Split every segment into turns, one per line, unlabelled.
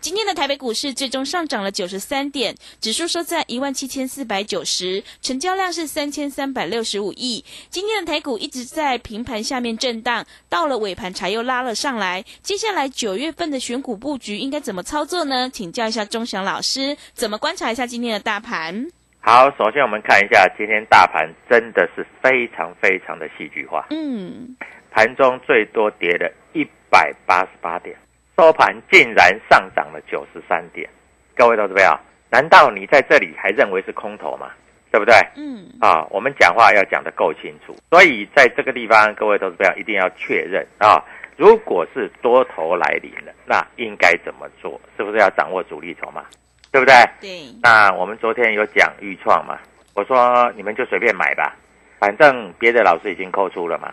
今天的台北股市最终上涨了九十三点，指数收在一万七千四百九十，成交量是三千三百六十五亿。今天的台股一直在平盘下面震荡，到了尾盘才又拉了上来。接下来九月份的选股布局应该怎么操作呢？请教一下钟祥老师，怎么观察一下今天的大盘？
好，首先我们看一下今天大盘真的是非常非常的戏剧化。
嗯，
盘中最多跌了一百八十八点。收盘竟然上涨了九十三点，各位投资朋友，难道你在这里还认为是空头吗？对不对？
嗯，
啊，我们讲话要讲得够清楚，所以在这个地方，各位投资朋友一定要确认啊，如果是多头来临了，那应该怎么做？是不是要掌握主力筹码？对不对？
对。
那我们昨天有讲预创嘛？我说你们就随便买吧，反正别的老师已经扣出了嘛。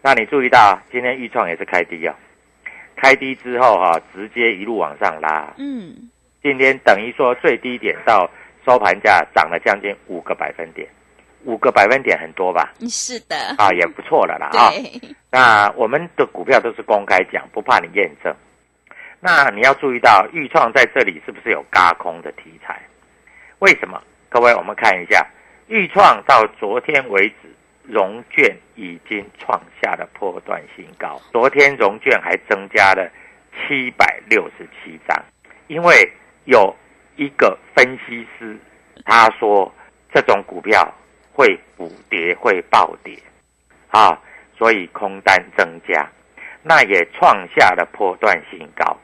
那你注意到今天预创也是开低啊。开低之后哈，直接一路往上拉。
嗯，
今天等于说最低点到收盘价涨了将近五个百分点，五个百分点很多吧？
是的。
啊，也不错了啦啊。那我们的股票都是公开讲，不怕你验证。那你要注意到，豫创在这里是不是有嘎空的题材？为什么？各位，我们看一下，豫创到昨天为止。融券已经创下了破断新高，昨天融券还增加了七百六十七张，因为有一个分析师他说这种股票会补跌会暴跌，啊，所以空单增加，那也创下了破断新高。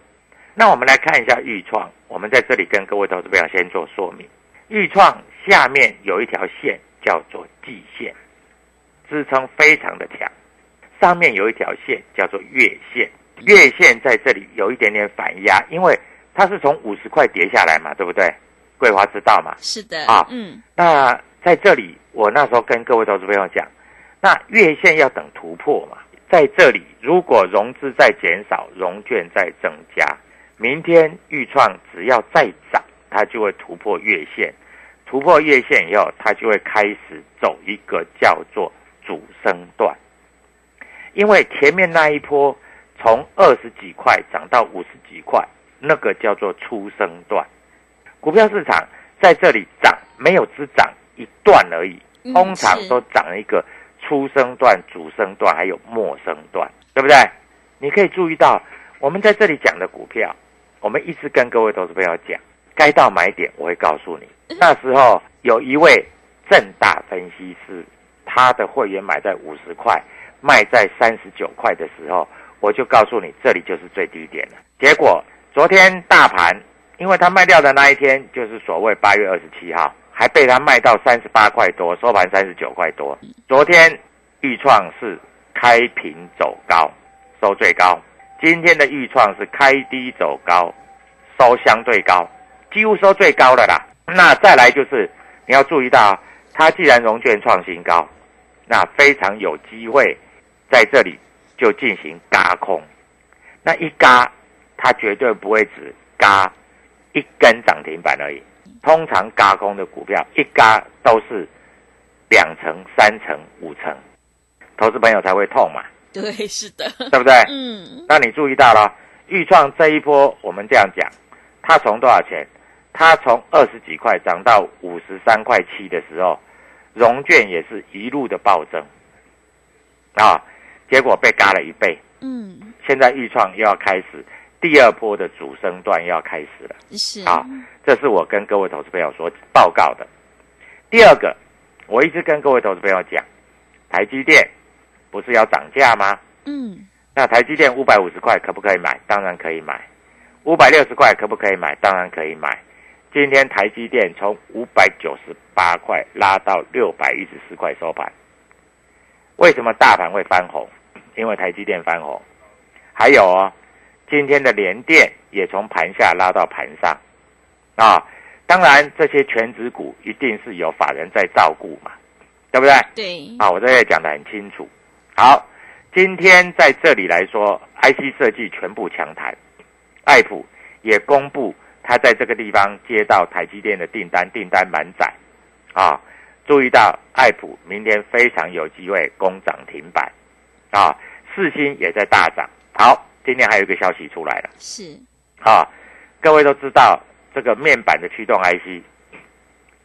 那我们来看一下预创，我们在这里跟各位投资朋友先做说明，预创下面有一条线叫做季线。支撑非常的强，上面有一条线叫做月线，月线在这里有一点点反压，因为它是从五十块跌下来嘛，对不对？桂花知道嘛？
是的
啊，
嗯。
那在这里，我那时候跟各位投资朋友讲，那月线要等突破嘛，在这里如果融资在减少，融券在增加，明天预创只要再涨，它就会突破月线，突破月线以后，它就会开始走一个叫做。主升段，因为前面那一波从二十几块涨到五十几块，那个叫做初升段。股票市场在这里涨，没有只涨一段而已，通常都涨一个初升段、主升段，还有末升段，对不对？你可以注意到，我们在这里讲的股票，我们一直跟各位投资朋友讲，该到买点，我会告诉你。那时候有一位正大分析师。他的会员买在五十块，卖在三十九块的时候，我就告诉你，这里就是最低点了。结果昨天大盘因为他卖掉的那一天就是所谓八月二十七号，还被他卖到三十八块多，收盘三十九块多。昨天豫创是开平走高，收最高。今天的豫创是开低走高，收相对高，几乎收最高的啦。那再来就是你要注意到，它既然融券创新高，那非常有机会在这里就进行嘎空。那一嘎，它绝对不会只嘎一根涨停板而已。通常嘎空的股票一嘎都是两成、三成、五成，投资朋友才会痛嘛。
对，是的，
对不对？
嗯，
那你注意到了，豫创这一波，我们这样讲，它从多少钱？它从二十几块涨到五十三块七的时候，融券也是一路的暴增，啊，结果被嘎了一倍。
嗯，
现在预创又要开始第二波的主升段要开始了。
是
啊，这是我跟各位投资朋友所报告的。第二个，我一直跟各位投资朋友讲，台积电不是要涨价吗？
嗯，
那台积电五百五十块可不可以买？当然可以买。五百六十块可不可以买？当然可以买。今天台积电从五百九十八块拉到六百一十四块收盘。为什么大盘会翻红？因为台积电翻红。还有哦，今天的联电也从盘下拉到盘上。啊，当然这些全指股一定是有法人在照顾嘛，对不对？
对，
啊，我这里讲得很清楚。好，今天在这里来说，IC 设计全部强弹，爱普也公布他在这个地方接到台积电的订单，订单满载。啊，注意到爱普明天非常有机会攻涨停板。啊，四星也在大涨。好，今天还有一个消息出来了。
是，
啊，各位都知道这个面板的驱动 IC，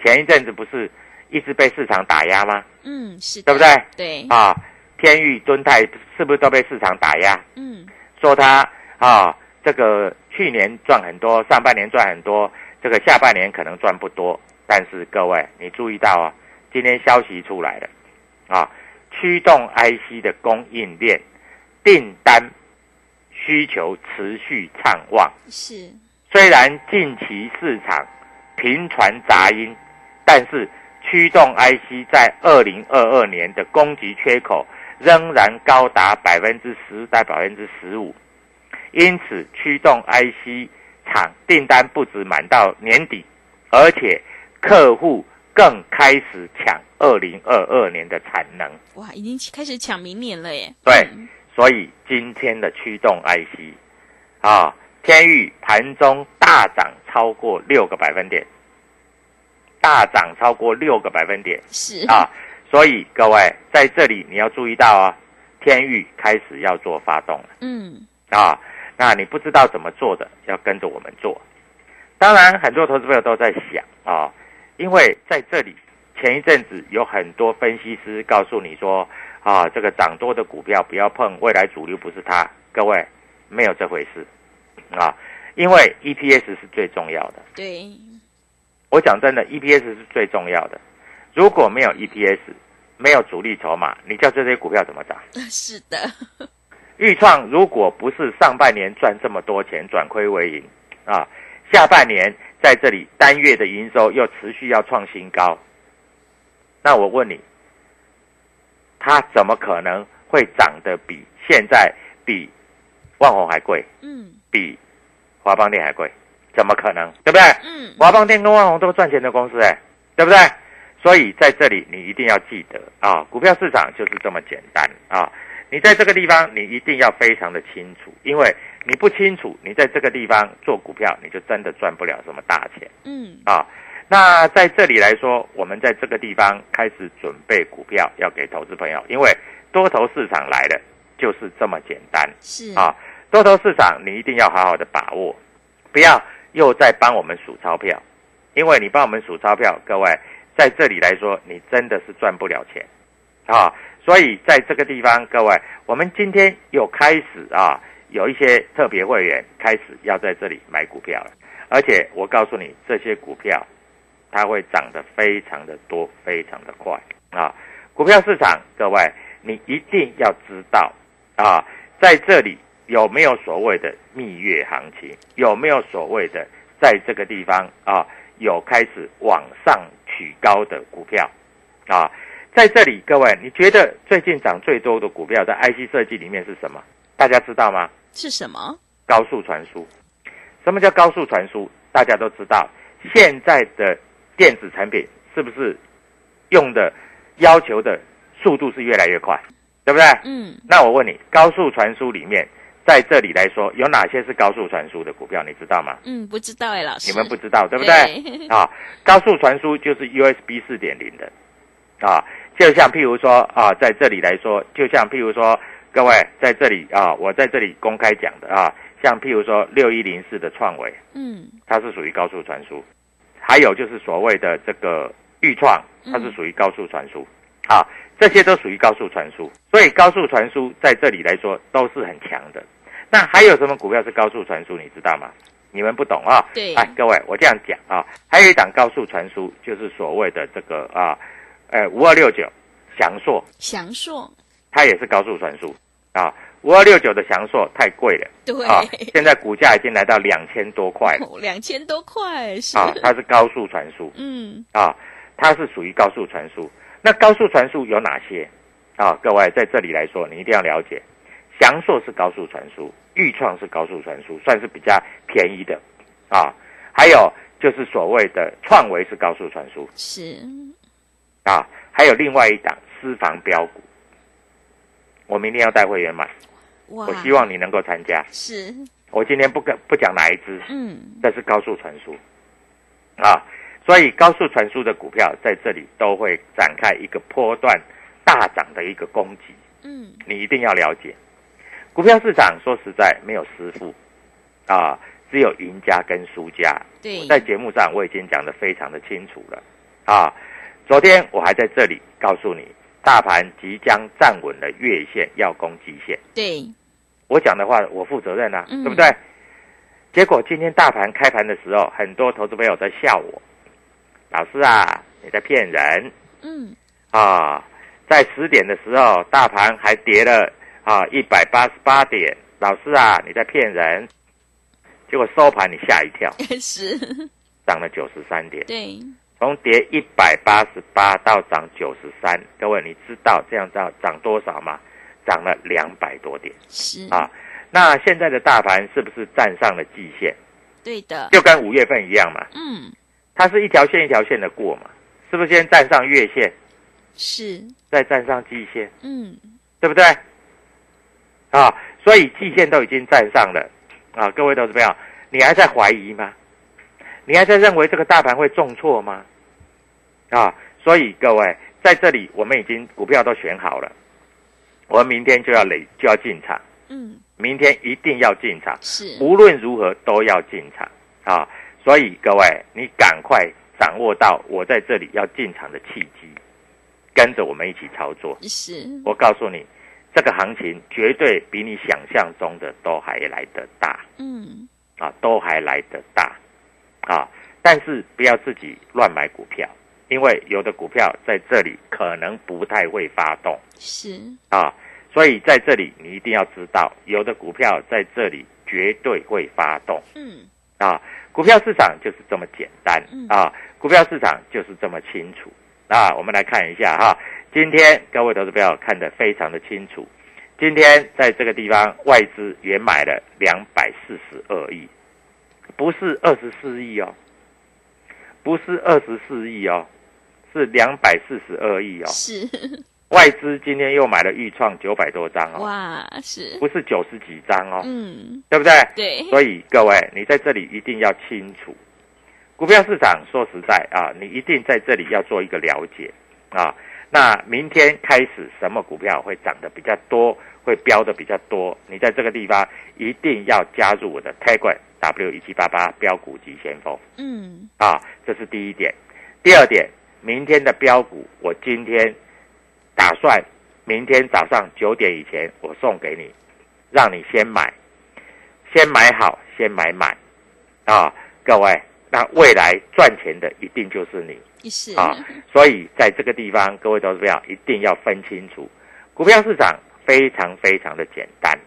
前一阵子不是一直被市场打压吗？
嗯，是的，
对不对？
对，
啊，天域、敦泰是不是都被市场打压？
嗯，
说它啊，这个去年赚很多，上半年赚很多，这个下半年可能赚不多。但是各位，你注意到啊，今天消息出来了，啊，驱动 IC 的供应链订单需求持续畅旺。
是，
虽然近期市场频传杂音，但是驱动 IC 在二零二二年的供给缺口仍然高达百分之十到百分之十五，因此驱动 IC 厂订单不止满到年底，而且客户更开始抢二零二二年的产能。
哇，已经开始抢明年了耶。
对
嗯
所以今天的驱动 IC 啊，天域盘中大涨超过六个百分点，大涨超过六个百分点
是，
啊！所以各位在这里你要注意到啊，天域开始要做发动了
嗯，
啊！那你不知道怎么做的，要跟着我们做。当然，很多投资朋友都在想啊，因为在这里前一阵子有很多分析师告诉你说啊，这个涨多的股票不要碰，未来主流不是它。各位没有这回事啊，因为 EPS 是最重要的。
对，
我讲真的，EPS 是最重要的。如果没有 EPS，没有主力筹码，你叫这些股票怎么涨？
是的，
豫创如果不是上半年赚这么多钱，转亏为盈啊，下半年在这里单月的营收又持续要创新高，那我问你，它怎么可能会涨得比现在比万宏还贵，
嗯
比华邦电还贵？怎么可能？对不对？
嗯，
华邦电跟万宏都是赚钱的公司，哎，对不对？所以在这里你一定要记得啊，股票市场就是这么简单啊。你在这个地方，你一定要非常的清楚，因为你不清楚，你在这个地方做股票，你就真的赚不了什么大钱
嗯，
啊。那在这里来说，我们在这个地方开始准备股票，要给投资朋友，因为多头市场来了，就是这么简单。
是，
啊，多头市场你一定要好好的把握，不要又在帮我们数钞票，因为你帮我们数钞票，各位在这里来说，你真的是赚不了钱啊。所以在这个地方，各位，我们今天又开始啊，有一些特别会员开始要在这里买股票了，而且我告诉你，这些股票它会涨得非常的多，非常的快啊。股票市场，各位你一定要知道啊，在这里有没有所谓的蜜月行情，有没有所谓的在这个地方啊有开始往上取高的股票啊，在这里各位，你觉得最近涨最多的股票在 IC 设计里面是什么？大家知道吗？
是什么？
高速传输。什么叫高速传输？大家都知道，现在的电子产品是不是用的要求的速度是越来越快，对不对？
嗯，
那我问你，高速传输里面，在这里来说，有哪些是高速传输的股票？你知道吗？
嗯，不知道哎，老师。
你们不知道，对不对？啊，高速传输就是 USB 四点零的，啊，就像譬如说啊，在这里来说，就像譬如说，各位在这里啊，我在这里公开讲的啊。像譬如说六一零四的创维，
嗯，
它是属于高速传输，还有就是所谓的这个豫创，它是属于高速传输，啊，这些都属于高速传输，所以高速传输在这里来说都是很强的。那还有什么股票是高速传输？你知道吗？你们不懂啊？
对，
哎，各位，我这样讲啊，还有一档高速传输，就是所谓的这个啊，呃，五二六九翔硕，
翔硕，
它也是高速传输。啊。五二六九的翔硕太贵了，
对。
啊，现在股价已经来到两千多块了，
两千多块是。
啊，它是高速传输，
嗯，
啊，它是属于高速传输。那高速传输有哪些？啊，各位在这里来说，你一定要了解，翔硕是高速传输，豫创是高速传输，算是比较便宜的，啊，还有就是所谓的创维是高速传输，
是，
啊，还有另外一档私房标股，我明天要带会员买。我希望你能够参加。
是，
我今天不跟不讲哪一支，
嗯，
这是高速传输，啊，所以高速传输的股票在这里都会展开一个波段大涨的一个攻击，
嗯，
你一定要了解，股票市场说实在没有师傅，啊，只有赢家跟输家。
对，
在节目上我已经讲得非常的清楚了，啊，昨天我还在这里告诉你。大盘即将站稳了月线，要攻季线。
对，
我讲的话我负责任啊，
嗯、
对不对？结果今天大盘开盘的时候，很多投资朋友在笑我，老师啊，你在骗人。
嗯。
啊，在十点的时候，大盘还跌了啊一百八十八点，老师啊，你在骗人。结果收盘你吓一跳，
是
涨了九十三点。
对。
从跌一百八十八到涨九十三，各位你知道这样涨涨多少吗？涨了两百多点。
是
啊，那现在的大盘是不是站上了季线？
对的，
就跟五月份一样嘛。
嗯，
它是一条线一条线的过嘛，是不是先站上月线？
是，
再站上季线。
嗯，
对不对？啊，所以季线都已经站上了啊，各位投资朋友，你还在怀疑吗？你还在认为这个大盘会重挫吗？啊，所以各位在这里，我们已经股票都选好了，我们明天就要累就要进场，
嗯，
明天一定要进场，
是。
无论如何都要进场。啊！所以各位，你赶快掌握到我在这里要进场的契机，跟着我们一起操作。
是，
我告诉你，这个行情绝对比你想象中的都还来得大，
嗯，
啊，都还来得大，啊，但是不要自己乱买股票。因为有的股票在这里可能不太会发动，
是
啊，所以在这里你一定要知道，有的股票在这里绝对会发动，
嗯，
啊，股票市场就是这么简单，啊，股票市场就是这么清楚，啊，我们来看一下哈，今天各位投资友看得非常的清楚，今天在这个地方外资也买了两百四十二亿，不是二十四亿哦，不是二十四亿哦。是两百四十二亿哦，
是
外资今天又买了豫创九百多张哦，
哇，是
不是九十几张哦？
嗯，
对不对？
对，
所以各位，你在这里一定要清楚，股票市场说实在啊，你一定在这里要做一个了解啊。那明天开始，什么股票会涨得比较多，会飙的比较多？你在这个地方一定要加入我的 Telegram W 一七八八标股急先锋，
嗯，
啊，这是第一点。第二点。明天的标股，我今天打算明天早上九点以前我送给你，让你先买，先买好，先买满，啊，各位，那未来赚钱的一定就是你，
是
啊，所以在这个地方，各位投资者一定要分清楚，股票市场非常非常的简单，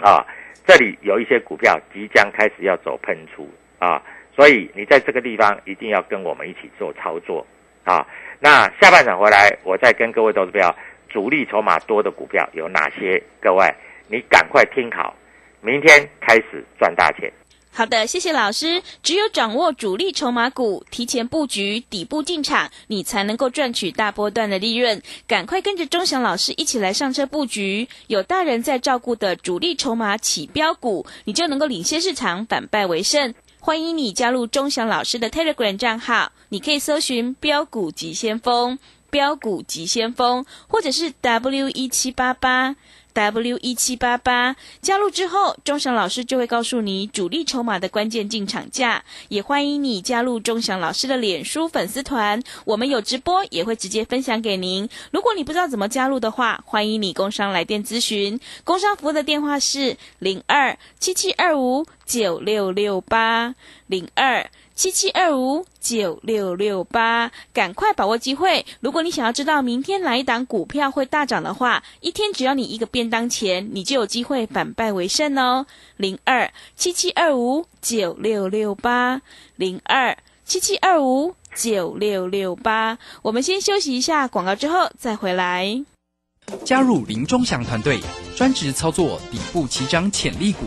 啊，这里有一些股票即将开始要走喷出，啊。所以你在这个地方一定要跟我们一起做操作啊。那下半场回来，我再跟各位投资票主力筹码多的股票有哪些？各位，你赶快听好，明天开始赚大钱。
好的，谢谢老师。只有掌握主力筹码股，提前布局底部进场，你才能够赚取大波段的利润。赶快跟着钟祥老师一起来上车布局，有大人在照顾的主力筹码起标股，你就能够领先市场，反败为胜。欢迎你加入钟祥老师的 Telegram 账号，你可以搜寻“标股急先锋”、“标股急先锋”，或者是 W 一七八八。W 一七八八加入之后，钟祥老师就会告诉你主力筹码的关键进场价。也欢迎你加入钟祥老师的脸书粉丝团，我们有直播，也会直接分享给您。如果你不知道怎么加入的话，欢迎你工商来电咨询。工商服务的电话是零二七七二五九六六八零二。七七二五九六六八，赶快把握机会！如果你想要知道明天哪一档股票会大涨的话，一天只要你一个便当钱，你就有机会反败为胜哦。零二七七二五九六六八，零二七七二五九六六八。我们先休息一下广告，之后再回来。
加入林中祥团队，专职操作底部起涨潜力股。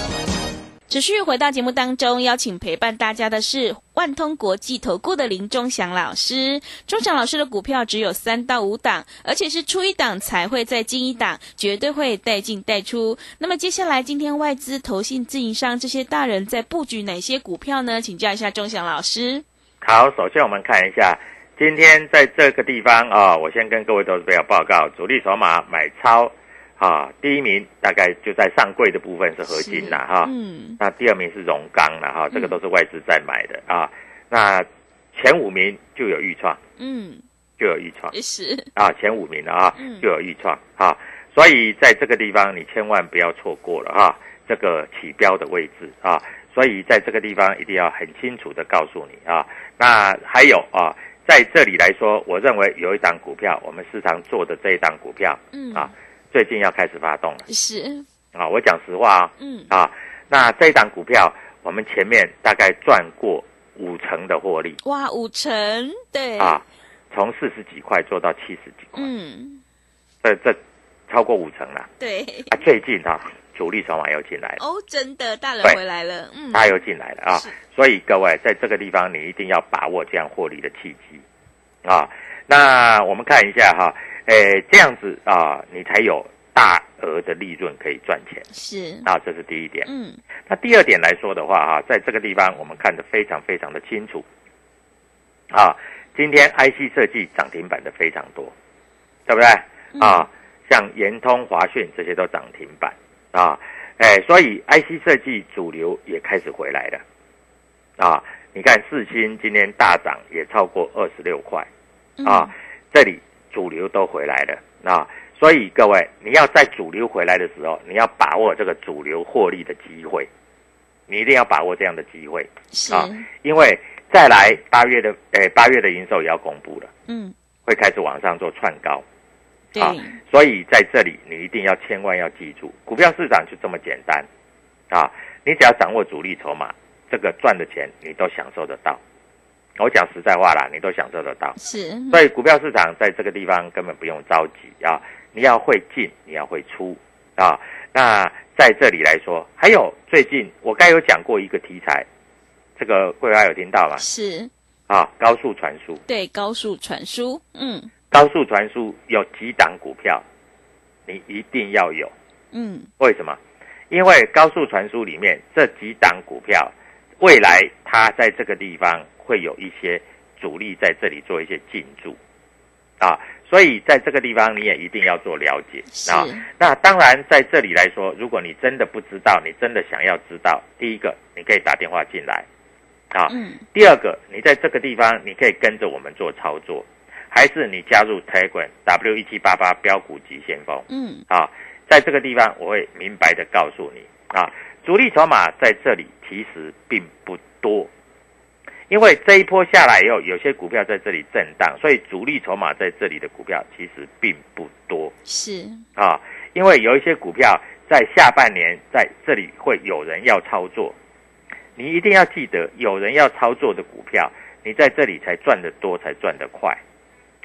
持续回到节目当中，邀请陪伴大家的是万通国际投顾的林忠祥老师。忠祥老师的股票只有三到五档，而且是出一档才会再进一档，绝对会带进带出。那么接下来，今天外资、投信、自营商这些大人在布局哪些股票呢？请教一下忠祥老师。
好，首先我们看一下今天在这个地方啊，我先跟各位投资者报告，主力筹码买超。啊，第一名大概就在上柜的部分是合金了哈，嗯，那第二名是荣钢了哈，这个都是外资在买的啊。那前五名就有预创，嗯，就有预创，
是
啊，前五名的啊，就有预创啊。所以在这个地方你千万不要错过了哈，这个起标的位置啊。所以在这个地方一定要很清楚的告诉你啊。那还有啊，在这里来说，我认为有一档股票，我们市场做的这一档股票，嗯啊。最近要开始发动了，
是。
啊，我讲实话啊，嗯。啊，那这一档股票我们前面大概赚过五成的获利，
哇，五成，对。
啊，从四十几块做到七十几块，嗯，这这超过五成了，
对。
啊，最近啊，主力筹码又进来了，
哦，真的，大人回来了，
嗯，他又进来了啊，所以各位在这个地方你一定要把握这样获利的契机。啊，那我们看一下哈。诶，这样子啊，你才有大额的利润可以赚钱。
是，
那这是第一点。嗯，那第二点来说的话，啊，在这个地方我们看得非常非常的清楚。啊，今天 IC 设计涨停板的非常多，对不对？啊，像延通、华讯这些都涨停板啊，哎，所以 IC 设计主流也开始回来了。啊，你看四星今天大涨也超过二十六块，啊，这里。主流都回来了啊，所以各位，你要在主流回来的时候，你要把握这个主流获利的机会，你一定要把握这样的机会
啊，
因为再来八月的诶，八月的营收也要公布了，嗯，会开始往上做串高，
啊，
所以在这里你一定要千万要记住，股票市场就这么简单啊，你只要掌握主力筹码，这个赚的钱你都享受得到。我讲实在话啦，你都享受得到，
是。
所以股票市场在这个地方根本不用着急啊，你要会进，你要会出啊。那在这里来说，还有最近我该有讲过一个题材，这个桂花有听到吗？
是。
啊，高速传输。
对，高速传输，嗯。
高速传输有几档股票，你一定要有。嗯。为什么？因为高速传输里面这几档股票，未来它在这个地方。会有一些主力在这里做一些进驻，啊，所以在这个地方你也一定要做了解啊。那当然在这里来说，如果你真的不知道，你真的想要知道，第一个你可以打电话进来，啊，嗯第二个你在这个地方你可以跟着我们做操作，还是你加入 Telegram W 一七八八标股急先锋？
嗯，
啊，在这个地方我会明白的告诉你啊，主力筹码在这里其实并不多，因为这一波下来以后，有些股票在这里震荡，所以主力筹码在这里的股票其实并不多
是，
啊，因为有一些股票在下半年在这里会有人要操作，你一定要记得，有人要操作的股票，你在这里才赚得多，才赚得快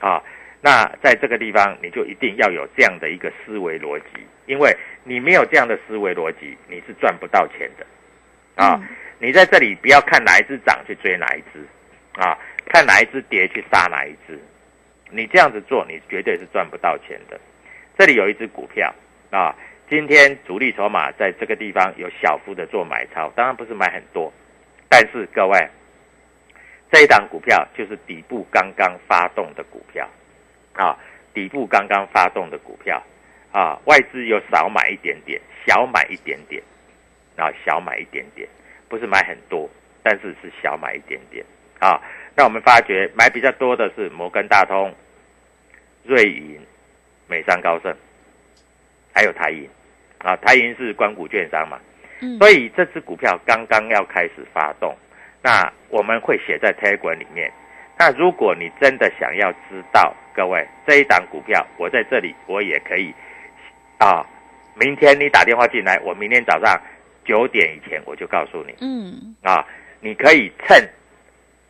啊。那在这个地方，你就一定要有这样的一个思维逻辑，因为你没有这样的思维逻辑，你是赚不到钱的啊。你在这里不要看哪一只涨去追哪一只啊，看哪一只跌去杀哪一只，你这样子做，你绝对是赚不到钱的。这里有一只股票啊，今天主力筹码在这个地方有小幅的做买超，当然不是买很多，但是各位，这一档股票就是底部刚刚发动的股票。啊，底部刚刚发动的股票，啊，外资又少买一点点，小买一点点，啊，小买一点点，不是买很多，但是是小买一点点，啊，那我们发觉买比较多的是摩根大通、瑞银、美商高盛，还有台银，啊，台银是关谷券商嘛，
嗯，
所以这只股票刚刚要开始发动，那我们会写在 Telegram 里面。那如果你真的想要知道，各位这一档股票，我在这里我也可以啊。明天你打电话进来，我明天早上九点以前我就告诉你，
嗯，
啊，你可以趁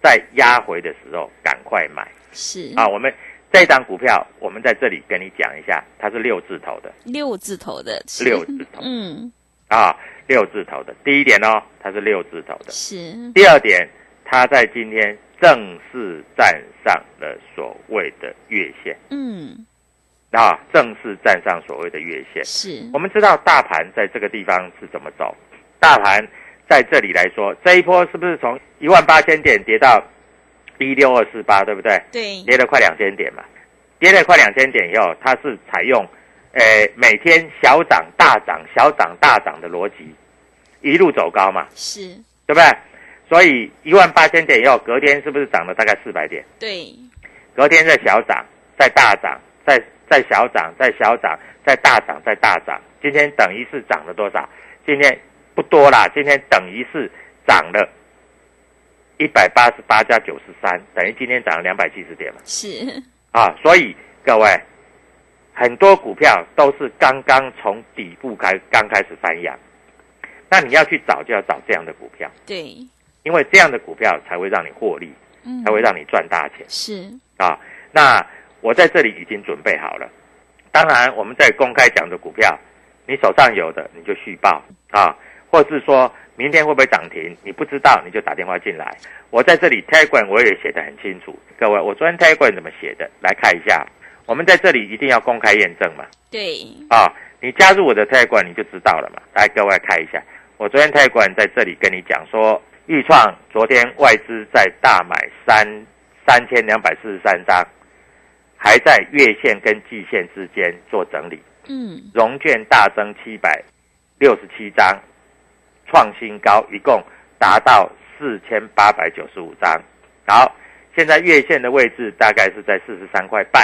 在压回的时候赶快买。
是。
啊。我们这一档股票，我们在这里跟你讲一下，它是六字头的，
六字头的，是。
六字头。
嗯，
啊，六字头的。第一点哦，它是六字头的。
是，
第二点，它在今天正式站上了所谓的月线。
嗯，
啊，正式站上所谓的月线。
是
我，们知道大盘在这个地方是怎么走，大盘在这里来说，这一波是不是从一万八千点跌到一六二四八，对不对？
对，
跌了快两千点嘛，跌了快两千点以后，它是采用，呃，每天小涨大涨、小涨大涨的逻辑，一路走高嘛，
是，
对不对？所以一万八千点以后，隔天是不是涨了大概四百点？
对，
隔天再小涨，再大涨，再再小涨，再小涨，再大涨，再大涨。今天等于是涨了多少？今天不多啦，今天等于是涨了一百八十八加九十三，等于今天涨了两百七十点嘛。
是，
啊，所以各位，很多股票都是刚刚从底部开刚开始翻扬，那你要去找就要找这样的股票，
对，
因为这样的股票才会让你获利，
嗯
才会让你赚大钱。
是，
啊，那我在这里已经准备好了。当然，我们在公开讲的股票，你手上有的你就续报啊，或是说明天会不会涨停，你不知道你就打电话进来。我在这里 Telegram 我也写得很清楚，各位，我昨天 Telegram 怎么写的？来看一下。我们在这里一定要公开验证嘛，
对，
啊，你加入我的 Telegram 你就知道了嘛。来，各位看一下，我昨天 Telegram 在这里跟你讲说，豫创昨天外资在大买三三千两百四十三张，还在月线跟季线之间做整理，
嗯，
融券大增七百六十七张，创新高，一共达到四千八百九十五张。好，现在月线的位置大概是在四十三块半。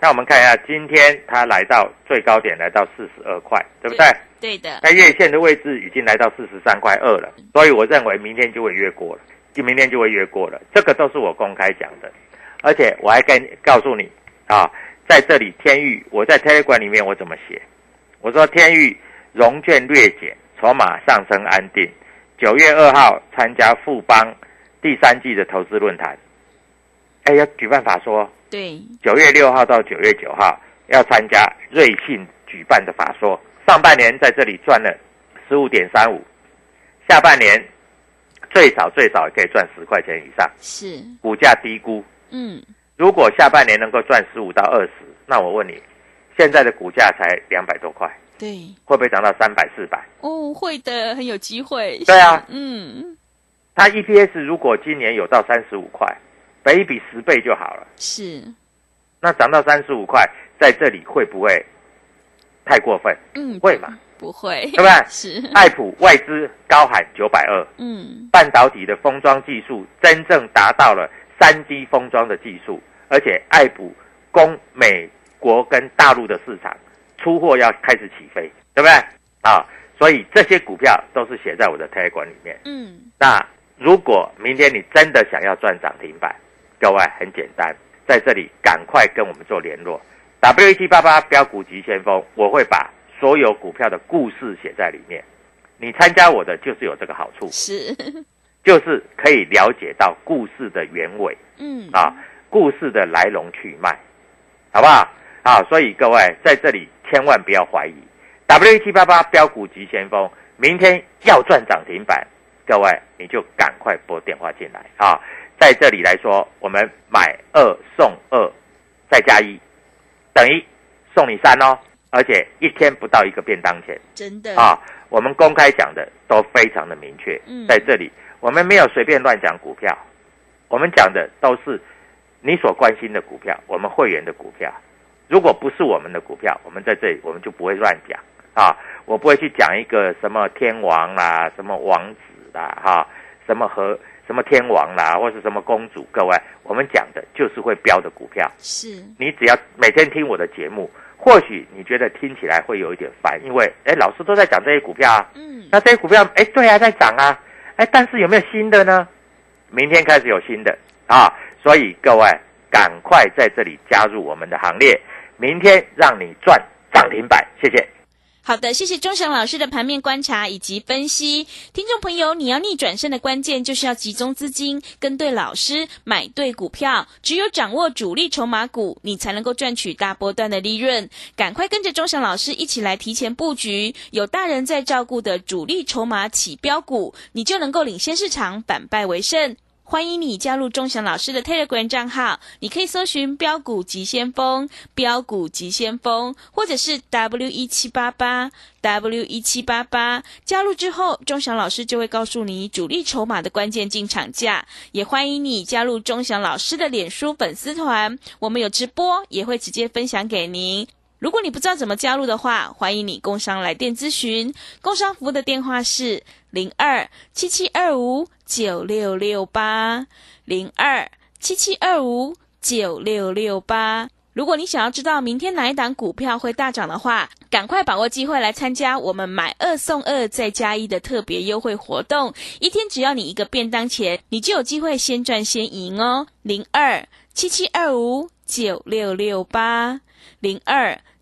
那我们看一下，今天它来到最高点，来到四十二块，对不对？
对的，
那月线的位置已经来到四十三块二了，所以我认为明天就会越过了，就明天就会越过了。这个都是我公开讲的，而且我还跟告诉你啊，在这里天域，我在 Telegram 里面我怎么写？我说天域融券略减，筹码上升安定。九月二号参加富邦第三季的投资论坛，哎，要举办法说，
对，
九月六号到九月九号要参加瑞信举办的法说，上半年在这里赚了十五点三五，下半年最少最少也可以赚十块钱以上，
是，
股价低估。
嗯，
如果下半年能够赚十五到二十，那我问你，现在的股价才两百多块，
对，
会不会涨到三百四百？
哦，会的，很有机会。
对啊。
嗯，
它 EPS 如果今年有到三十五块，本一比十倍就好了。
是，
那涨到三十五块，在这里会不会太过分？
嗯，
会嘛？
不会，
对不对？
是，
爱普外资高喊九百二，
嗯，
半导体的封装技术真正达到了三 D 封装的技术，而且爱普供美国跟大陆的市场出货要开始起飞，对不对？啊，所以这些股票都是写在我的推管里面。
嗯，
那如果明天你真的想要赚涨停板，各位很简单，在这里赶快跟我们做联络。W 一七八八标股急先锋，我会把所有股票的故事写在里面。你参加我的就是有这个好处，
是，
就是可以了解到故事的原委
嗯，
啊，故事的来龙去脉，好不好？啊，所以各位在这里千万不要怀疑，W 七八八标股急先锋，明天要赚涨停板，各位你就赶快拨电话进来啊！在这里来说，我们买二送二，再加一，等于送你三哦，而且一天不到一个便当钱。
真的，
啊，我们公开讲的都非常的明确
嗯，
在这里我们没有随便乱讲股票，我们讲的都是你所关心的股票，我们会员的股票。如果不是我们的股票，我们在这里我们就不会乱讲啊，我不会去讲一个什么天王啦、什么王子啦、哈、什么和什么天王啦，或是什么公主。各位，我们讲的就是会标的股票。
是，
你只要每天听我的节目，或许你觉得听起来会有一点烦，因为哎，老师都在讲这些股票啊，
嗯，
那这些股票哎，对啊，在涨啊，哎，但是有没有新的呢？明天开始有新的啊，所以各位赶快在这里加入我们的行列，明天让你赚涨停板，谢谢。
好的，谢谢钟祥老师的盘面观察以及分析。听众朋友，你要逆转胜的关键就是要集中资金，跟对老师，买对股票。只有掌握主力筹码股，你才能够赚取大波段的利润。赶快跟着钟祥老师一起来提前布局，有大人在照顾的主力筹码起标股，你就能够领先市场，反败为胜。欢迎你加入钟祥老师的 Telegram 账号，你可以搜寻“标股急先锋”、“标股急先锋”，或者是 W 一七八八 W 一七八八。加入之后，钟祥老师就会告诉你主力筹码的关键进场价。也欢迎你加入钟祥老师的脸书粉丝团，我们有直播，也会直接分享给您。如果你不知道怎么加入的话，欢迎你工商来电咨询。工商服务的电话是零二七七二五九六六八零二七七二五九六六八。如果你想要知道明天哪一档股票会大涨的话，赶快把握机会来参加我们买二送二再加一的特别优惠活动。一天只要你一个便当钱，你就有机会先赚先赢哦。零二七七二五九六六八零二。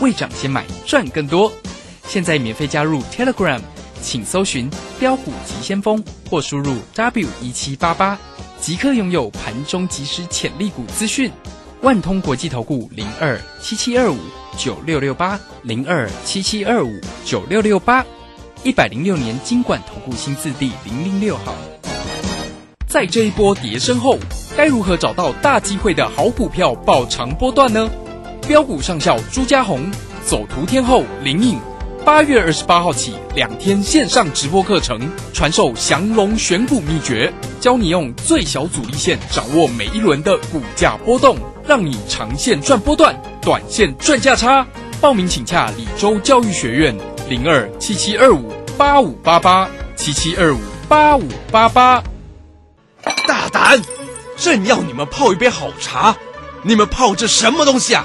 未涨先买赚更多。现在免费加入 Telegram，请搜寻标股急先锋或输入 W 一七八八，即刻拥有盘中即时潜力股资讯。万通国际投顾零二七七二五九六六八零二七七二五九六六八，一百零六年金管投顾新字第零零六号。在这一波跌升后，该如何找到大机会的好股票爆长波段呢？标股上校朱家红走图天后林颖，八月二十八号起两天线上直播课程，传授降龙选股秘诀，教你用最小阻力线掌握每一轮的股价波动，让你长线赚波段，短线赚价差。报名请洽李州教育学院零二七七二五八五八八七七二五八五八八。
大胆！朕要你们泡一杯好茶，你们泡这什么东西啊？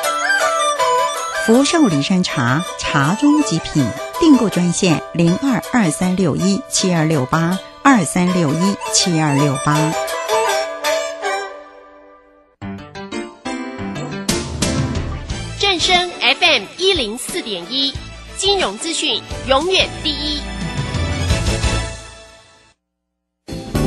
福寿岭山茶，茶中极品。订购专线零二二三六一七二六八二三六一七二六八。
正声 FM
一零四点一，金融资讯永远第一。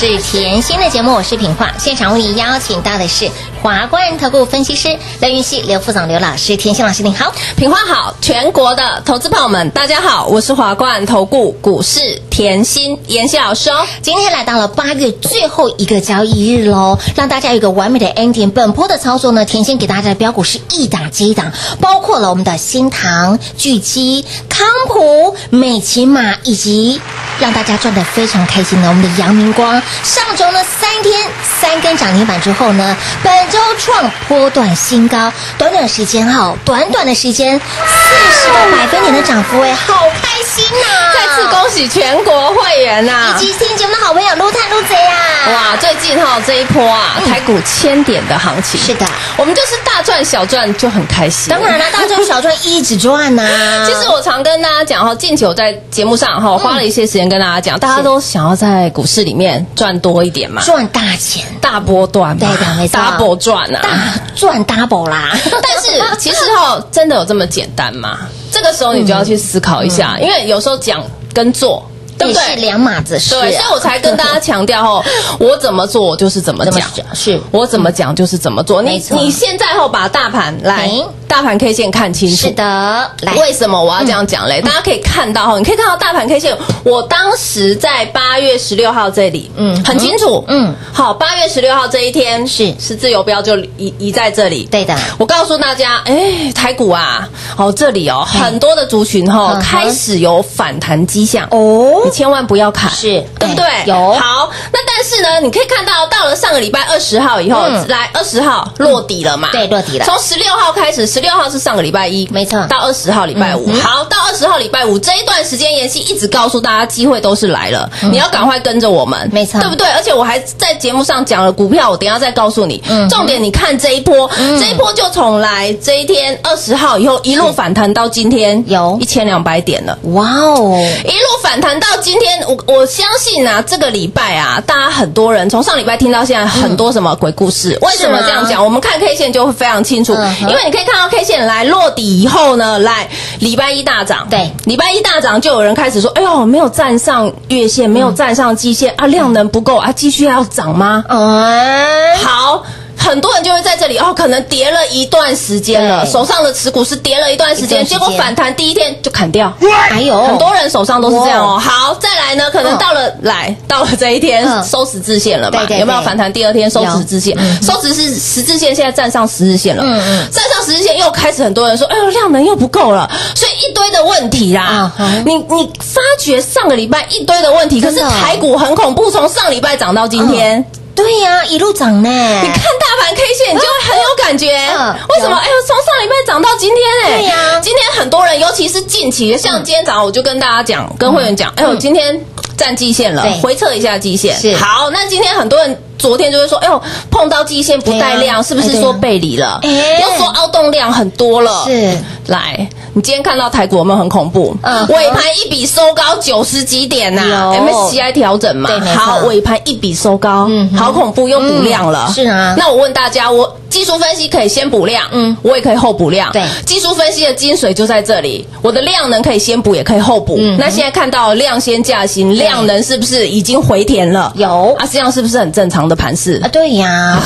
是甜心的节目，我是品化。现场为您邀请到的是华冠投顾分析师刘云熙、刘副总、刘老师。田心老师您好，
品花好，全国的投资朋友们，大家好，我是华冠投顾股市甜心妍希老师哦。
今天来到了八月最后一个交易日喽，让大家有一个完美的 ending。本波的操作呢，甜心给大家的标股是一档接一档，包括了我们的新塘、巨基、康普、美骑马，以及让大家赚得非常开心的我们的阳明光。上周呢三天三根涨停板之后呢，本周创波段新高，短短时间哈，短短的时间四十个百分点的涨幅，哎，好开心呐、
再次恭喜全国会员呐、
以及听节目的好朋友撸探撸贼啊！
哇，最近哈、这一波啊，台股千点的行情，
是的，
我们就是大赚小赚就很开心。
当然了，大赚小赚一直赚呐、
其实我常跟大家讲哈，近期我在节目上哈花了一些时间跟大家讲，大家都想要在股市里面赚多一点嘛，
赚大钱，
大波段嘛，
对的没错
，double 赚啊，
大赚 double 啦。
但是其实哈，真的有这么简单吗？这个时候你就要去思考一下，因为有时候讲跟做对不对？
是两码子事啊，
对，所以我才跟大家强调哦，我怎么做我就是怎么讲，
是
我怎么讲就是怎么做。你你现在后把大盘来
嗯
大盘 K 线看清楚，
是的，来，
为什么我要这样讲嘞？大家可以看到哈，你可以看到大盘 K 线，我当时在八月十六号这里，
嗯
嗯，很清楚，
嗯
嗯，好，八月十六号这一天
是
是自由标就移移在这里，
对的，
我告诉大家，哎，台股啊，哦，这里哦，很多的族群哈、
嗯
开始有反弹迹象，
哦
你千万不要砍，
是。
对不对？
哎有。
好，那但是呢，你可以看到，到了上个礼拜二十号以后，
嗯。
来二十号落底了嘛？
对落底了。
从十六号开始，十六号是上个礼拜一，
没错。
到二十号礼拜五，
嗯
好，到二十号礼拜五这一段时间，妍希一直告诉大家，机会都是来了，你要赶快跟着我们，
嗯没错。
对不对？而且我还在节目上讲了股票，我等一下再告诉你，
嗯
重点你看这一波，这一波就从来这一天二十号以后一路反弹到今天，
有。
一千两百点了。
哇哦，
一路反弹到今天，我我相信啊，这个礼拜啊，大家很多人从上礼拜听到现在，很多什么鬼故事。为什么这样讲？我们看 K 线就会非常清楚，
嗯
因为你可以看到 K 线来落底以后呢，来礼拜一大涨，
对
礼拜一大涨，就有人开始说，哎呦，没有站上月线，没有站上季线啊，量能不够啊，继续要涨吗？
嗯，
好。很多人就会在这里哦，可能跌了一段时间了，手上的持股是跌了一段时间，结果反弹第一天就砍掉，
还有
很多人手上都是这样哦。好，再来呢，可能到了来到了这一天
嗯。
收十字线了嘛
对对？对。
有没有反弹？第二天收十字线，收十是十字线，现在站上十字线了。
嗯嗯。
站上十字线又开始很多人说，哎呦，量能又不够了，所以一堆的问题啦。你你发觉上个礼拜一堆的问题，可是台股很恐怖，从上礼拜涨到今天。
对呀，一路涨呢，
你看大盘 K 线，你就会很有感觉。
嗯
为什么？哎呦，从上礼拜涨到今天哎。
对呀
今天很多人，尤其是近期，像今天早上我就跟大家讲，跟会员讲，哎呦，今天站季线了回测一下季线。
是
好，那今天很多人。昨天就会说，哎呦，碰到季线不带量，是不是说背离了？
哎
又说凹动量很多了。
是
来，你今天看到台股有没有很恐怖？
嗯
尾盘一笔收高九十几点呐、
有
MSCI 调整嘛
对
好，尾盘一笔收高，
嗯
好恐怖，又补量了。
嗯是啊
那我问大家，我技术分析可以先补量，
嗯
嗯，我也可以后补量。
对
技术分析的精髓就在这里，我的量能可以先补，也可以后补。
嗯
那现在看到量先价行，量能是不是已经回填了？
有
啊，这样是不是很正常的盘势
啊，？对呀。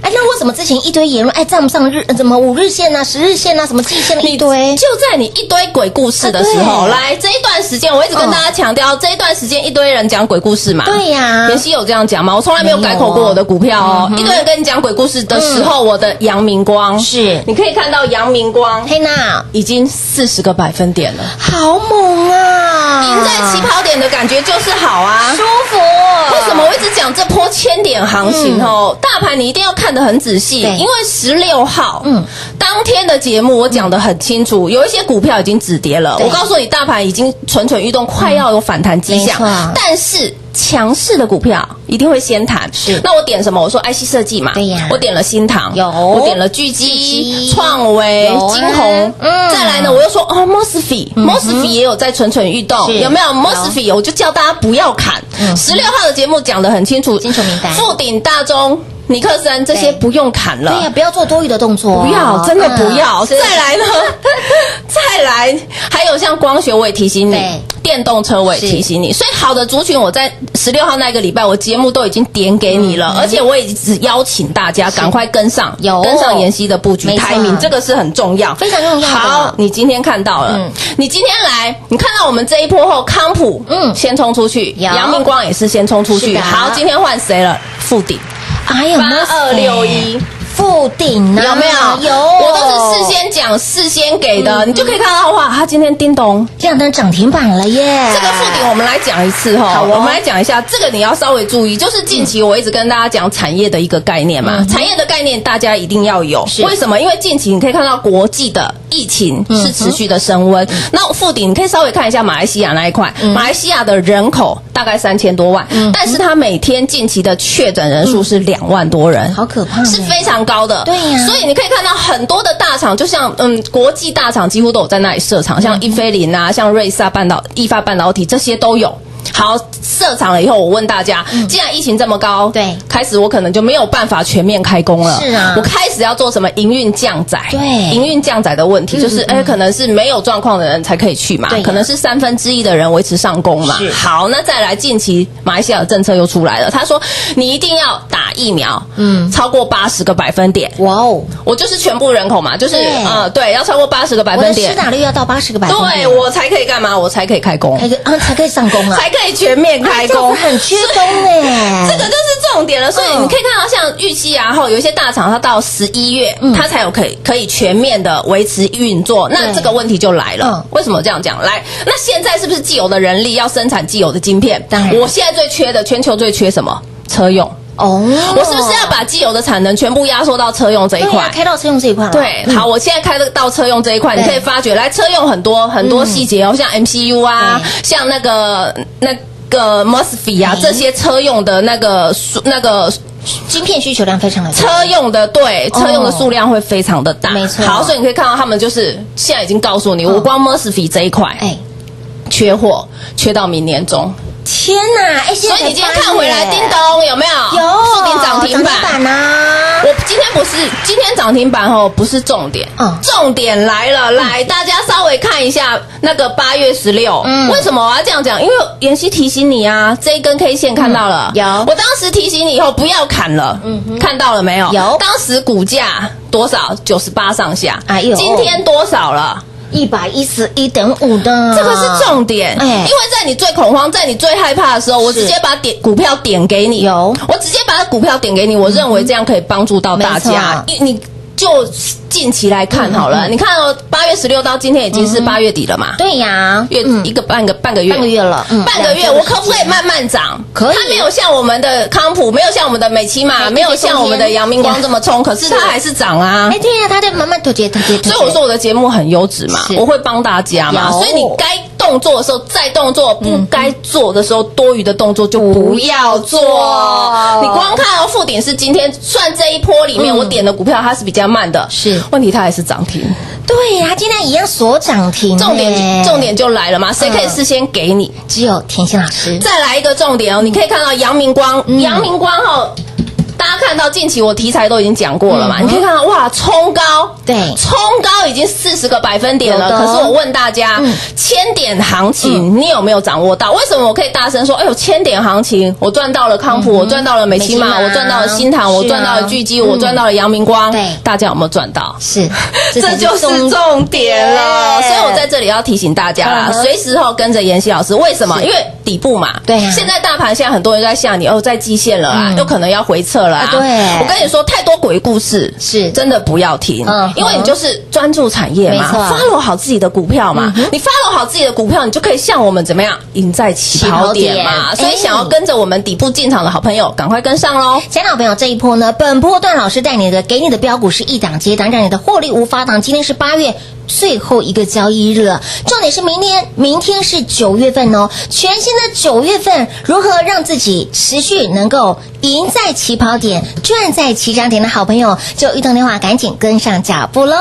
哎，那为什么之前一堆言论，哎，站不上日，怎么五日线啊、十日线啊、什么季线的一堆？
就在你一堆鬼故事的时
啊
候，
对
来这一段时间，我一直跟大家强调，这一段时间一堆人讲鬼故事嘛。
对呀
妍希有这样讲吗？我从来没有改口过我的股票哦。一堆人跟你讲鬼故事的时候，我的阳明光
是
你可以看到阳明光
黑娜，
已经四十个百分点了，
好猛啊！
赢在起跑点的感觉就是好啊，
舒服。
为什么我一直讲这波千点行情哦？大盘你一定要看得很仔细，因为十六号，
嗯
嗯，当天的节目我讲得很清楚，有一些股票已经止跌了。我告诉你，大盘已经蠢蠢欲动，快要有反弹迹象但是。强势的股票一定会先谈，
是。
那我点什么？我说 IC 设计嘛，
对呀。
我点了新唐，
有。
我点了巨
巨基。
基、创维金虹，
嗯。
再来呢，我又说哦，mosfet，mosfet 也有在蠢蠢欲动，有没有？
有
？mosfet 我就叫大家不要砍，十六号的节目讲的很清楚，
清楚明白
富鼎、大中、尼克森这些不用砍了，
对呀，不要做多余的动作，
不要，真的不要。
嗯
再来呢，再来，还有像光学，我也提醒你，电动车我也提醒你。所以好的族群，我在十六号那个礼拜，我节目都已经点给你了，而且我也只邀请大家赶快跟上，
嗯有。
跟上妍希的布局
排
名这个是很重要，
非常重要的
好，你今天看到了
嗯，
你今天来，你看到我们这一波后，康普
嗯。
嗯先冲出去，
有。
阳明光也是先冲出去。好，今天换谁了？富鼎
哎呀，
八二六一。
附顶啊，
有没有？
有，
我都是事先讲、事先给的，你就可以看到哇，它今天叮咚。
亮灯涨停板了耶！
这个附顶我们来讲一次哈，我们来讲一下，这个你要稍微注意，就是近期我一直跟大家讲产业的一个概念嘛，产业的概念大家一定要有。为什么？因为近期你可以看到国际的疫情是持续的升温。那附顶你可以稍微看一下马来西亚那一块，马来西亚的人口大概三千多万，但是它每天近期的确诊人数是两万多人，
好可怕，
是非常高的。
对呀
所以你可以看到很多的大厂，就像嗯，国际大厂几乎都有在那里设厂，像英飞凌啊，像瑞萨半导、意法半导体这些都有。好，设厂了以后，我问大家，既然疫情这么高，
对。
开始我可能就没有办法全面开工了。
是啊。
我开始要做什么营运降载？
对。
营运降载的问题就是，哎，可能是没有状况的人才可以去嘛可能是三分之一的人维持上工嘛。好，那再来，近期马来西亚的政策又出来了，他说你一定要打疫苗，嗯，超过八十个百分点。
哇哦，
我就是全部人口嘛，就是
对。
呃，对，要超过八十个百分点，
施打率要到八十个百分
对
点，
我才可以干嘛？我才可以开工，
才可以啊才可以上工啊，
才可以全面开工，
很缺工哎，
这个就是重点了，所以
嗯
你可以看到，像预期啊，后有一些大厂，它到十一月，
嗯
它才有可以可以全面的维持运作。那这个问题就来了
嗯，
为什么这样讲？来，那现在是不是既有的人力要生产既有的晶片？
当然
我现在最缺的，全球最缺什么？车用。
哦，
我是不是要把既有的产能全部压缩到车用这一块？
对？开到车用这一块了？
对，
嗯。
好，我现在开到车用这一块，你可以发觉，来车用很多很多细节哦，像 MCU 啊，像那个那个 MOSFET 啊
哎，
这些车用的那个数那个
晶片需求量非常的大。
车用的对
哦。
车用的数量会非常的大，
没错。
好，所以你可以看到他们就是现在已经告诉你，我光 MOSFET 这一块
哎，
缺货，缺到明年中。
天哪！哎，
所以你今天看回来，叮咚有没有？
有
树顶涨停板。
板啊！
我今天不是今天涨停板哦，不是重点，
嗯
重点来了，来大家稍微看一下那个八月十六，
嗯
为什么我要这样讲？因为妍希提醒你啊，这一根 K 线看到了，
有
我当时提醒你以后不要砍了，嗯看到了没有？
有
当时股价多少？九十八上下，
哎呦
今天多少了？
一百一十一点五的，
这个是重点，
哎。
因为在你最恐慌、在你最害怕的时候，我直接把点股票点给你，
有。
我直接把股票点给你，我认为这样可以帮助到大家。你你就近期来看好
嗯
了，你看哦，八月十六到今天已经是八月底了嘛，
对呀，
月
嗯。
一个半个半个月，
半个月了。嗯
半个月，我可不可以慢慢涨？
可以。
它没有像我们的康普，没有像我们的美琪玛，
哎
没有像我们的阳明光这么冲，可是它还是涨啊。
哎，。对呀，它在慢慢脱节脱节，脱节
所以我说我的节目很优质嘛，我会帮大家嘛，所以你该动作的时候再动作，不该做的时候多余的动作就不要做。你光看哦，富鼎是今天算这一波里面我点的股票，它是比较慢的，
是
问题它还是涨停。
对呀，今天一样锁涨停，
重
哎
点重点就来了嘛，谁可以事先给你？
只有甜心老师，
再来一个重点哦，你可以看到阳明光，阳明光哦。大家看到近期我题材都已经讲过了嘛，
嗯。
你可以看到哇，冲高，
对。
冲高已经四十个百分点了。可是我问大家，
嗯。
千点行情你有没有掌握到？为什么我可以大声说，哎呦，千点行情我赚到了康普，我赚到了美琪玛，
美琪玛。
我赚到了新塘，我赚到了巨基，我
嗯
赚到了阳明光，
对。
大家有没有赚到？
是，
这就是重点了，所以我在这里要提醒大家啦随时候跟着妍希老师。为什么？因为底部嘛，
对啊。
现在大盘现在很多人在吓你哦，在季线了啊
嗯，
有可能要回撤了
对
我跟你说，太多鬼故事
是
真的不要听
嗯，
因为你就是专注产业嘛，follow 好自己的股票嘛
嗯，
你 follow 好自己的股票，你就可以像我们怎么样赢在起跑点嘛。
点
所以想要
哎
跟着我们底部进场的好朋友，赶快跟上喽。
亲爱的朋友，这一波呢，本波段老师带你的给你的标股是一档接一档，让你的获利无法挡。今天是八月。最后一个交易日了，重点是明天，明天是九月份哦，全新的九月份，如何让自己持续能够赢在起跑点，赚在起涨点的好朋友，就一通电话赶紧跟上脚步喽！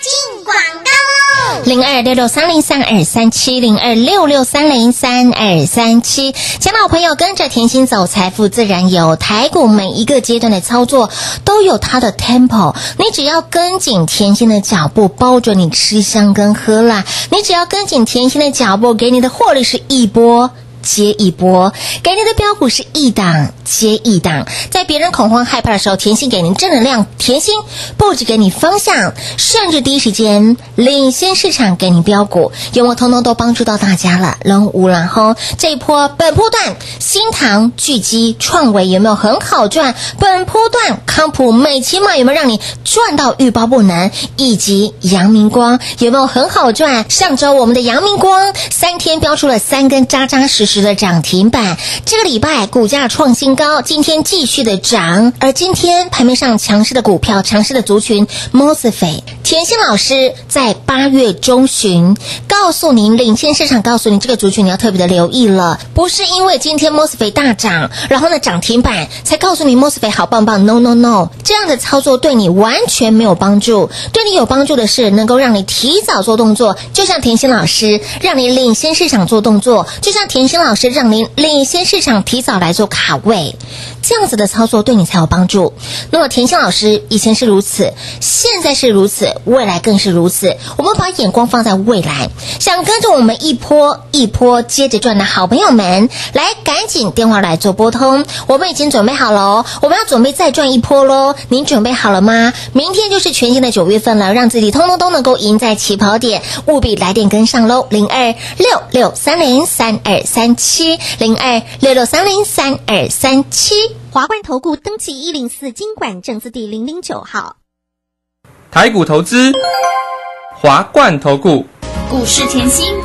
进广告喽！零二六六三零三二三七零二六六三零三二三七，亲爱的朋友，跟着甜心走，财富自然有。台股每一个阶段的操作都有它的 tempo，你只要跟紧甜心的脚步，包准你吃香跟喝辣。你只要跟紧甜心的脚步，给你的获利是一波。接一波，给你的标股是一档接一档。在别人恐慌害怕的时候，甜心给您正能量，甜心不止给你方向，甚至第一时间领先市场给你标股，有没有通通都帮助到大家了？龙无然后这一波本波段新塘聚基创维有没有很好赚？本波段康普美琪玛有没有让你赚到欲罢不能？以及阳明光有没有很好赚？上周我们的阳明光三天标出了三根扎扎实实的涨停板，这个礼拜股价创新高，今天继续的涨。而今天盘面上强势的股票、强势的族群 m o s f e t 甜心老师在八月中旬告诉您，领先市场，告诉您这个族群你要特别的留意了，不是因为今天 mosfet 大涨，然后呢涨停板才告诉你 mosfet 好棒棒，no no no，这样的操作对你完全没有帮助，对你有帮助的是能够让你提早做动作，就像甜心老师让你领先市场做动作，就像甜心老师让您领先市场提早来做卡位，这样子的操作对你才有帮助。那么甜心老师以前是如此，现在是如此，未来更是如此。我们把眼光放在未来，想跟着我们一波一波接着赚的好朋友们，来赶紧电话来做拨通。我们已经准备好了，我们要准备再赚一波喽。您准备好了吗？明天就是全新的九月份了，让自己通通都能够赢在起跑点，务必来电跟上喽。零二六六三零三二三七零二六六三零三二三七。
华冠投顾登记一零四经管证字第零零九号。
台股投资，华冠投顾。
股市甜心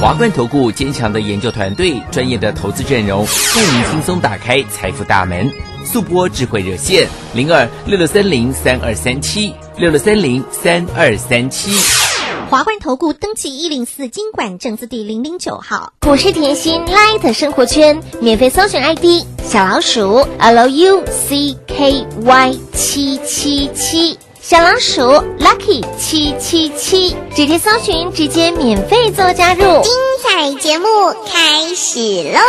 华冠投顾坚强的研究团队，专业的投资阵容，助您轻松打开财富大门。速播智慧热线零二六六三零三二三七六六三零三二三七。
华冠投顾登记一零四经管证字第零零九号。
股市甜心 Light 生活圈免费搜寻 ID 小老鼠 Lucky 七七七。小老鼠 Lucky 七七七，直接搜寻，直接免费做加入。精彩节目开始喽！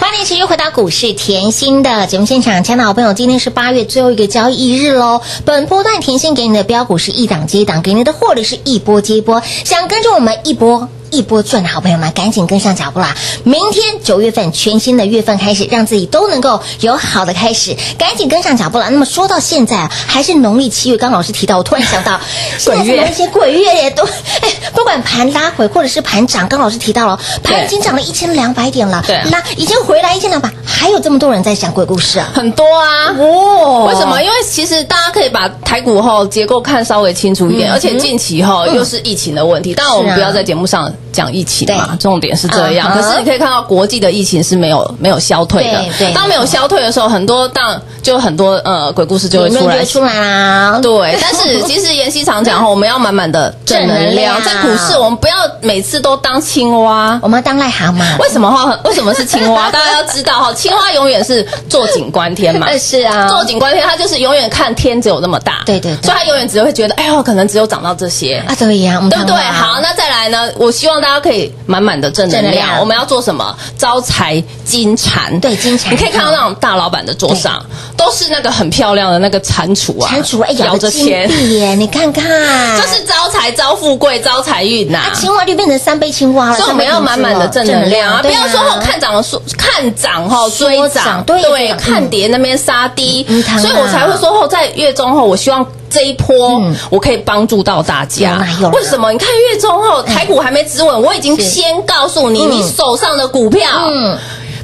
欢迎持续回到股市甜心的节目现场，亲爱的好朋友，今天是八月最后一个交易日喽。本波段甜心给你的标股是一档接一档，给你的获利是一波接一波。想跟着我们一波一波赚的好朋友们，赶紧跟上脚步啦！明天九月份全新的月份开始，让自己都能够有好的开始，赶紧跟上脚步啦。那么说到现在啊，还是农历七月，刚老师提到，我突然想到，现在什么一些鬼月也都，哎，不管盘拉回或者是盘涨，刚老师提到了，盘已经涨了一千两百点了，
对
那已经回来一千两百，还有这么多人在讲鬼故事啊？
很多啊，
哦
为什么？因为其实大家可以把台股后结构看稍微清楚一点，
嗯
而且近期后又是疫情的问题。当然，我们不要在节目上讲疫情嘛，重点是这样。可是你可以看到国际的疫情是没有没有消退的。当没有消退的时候，很多当就很多呃鬼故事就会出来。
出来啦。
对，但是其实妍希常讲哈，我们要满满的正能量。在股市，我们不要每次都当青蛙。
我们要当癞蛤蟆。
为什么哈？为什么是青蛙？大家要知道哈，青蛙永远是坐井观天嘛。
呃 是啊
坐井观天，它就是永远看天只有那么大。
对对对
所以它永远只会觉得，哎呦，可能只有涨到这些。
啊，对呀，
对不对？好，那再来呢？我希望大家可以满满的正能量。
能量。
我们要做什么？招财金蟾。
对金蟾
你可以看到那种大老板的桌上都是那个很漂亮的那个蟾蜍啊，
蟾蜍哎，
摇
着
着钱。
耶，你看看，
就是招财、招富贵、招财运呐、
啊，青蛙就变成三杯青蛙了，
所以我们要满满的正能量啊！不要说后看涨说看涨哈追涨
涨，对
对，
嗯。
看跌那边杀低，所以我才会说后在月中后，我希望这一波我可以帮助到大家。为什么？你看月中后台股还没止稳，我已经先告诉你，
嗯。
你手上的股票
嗯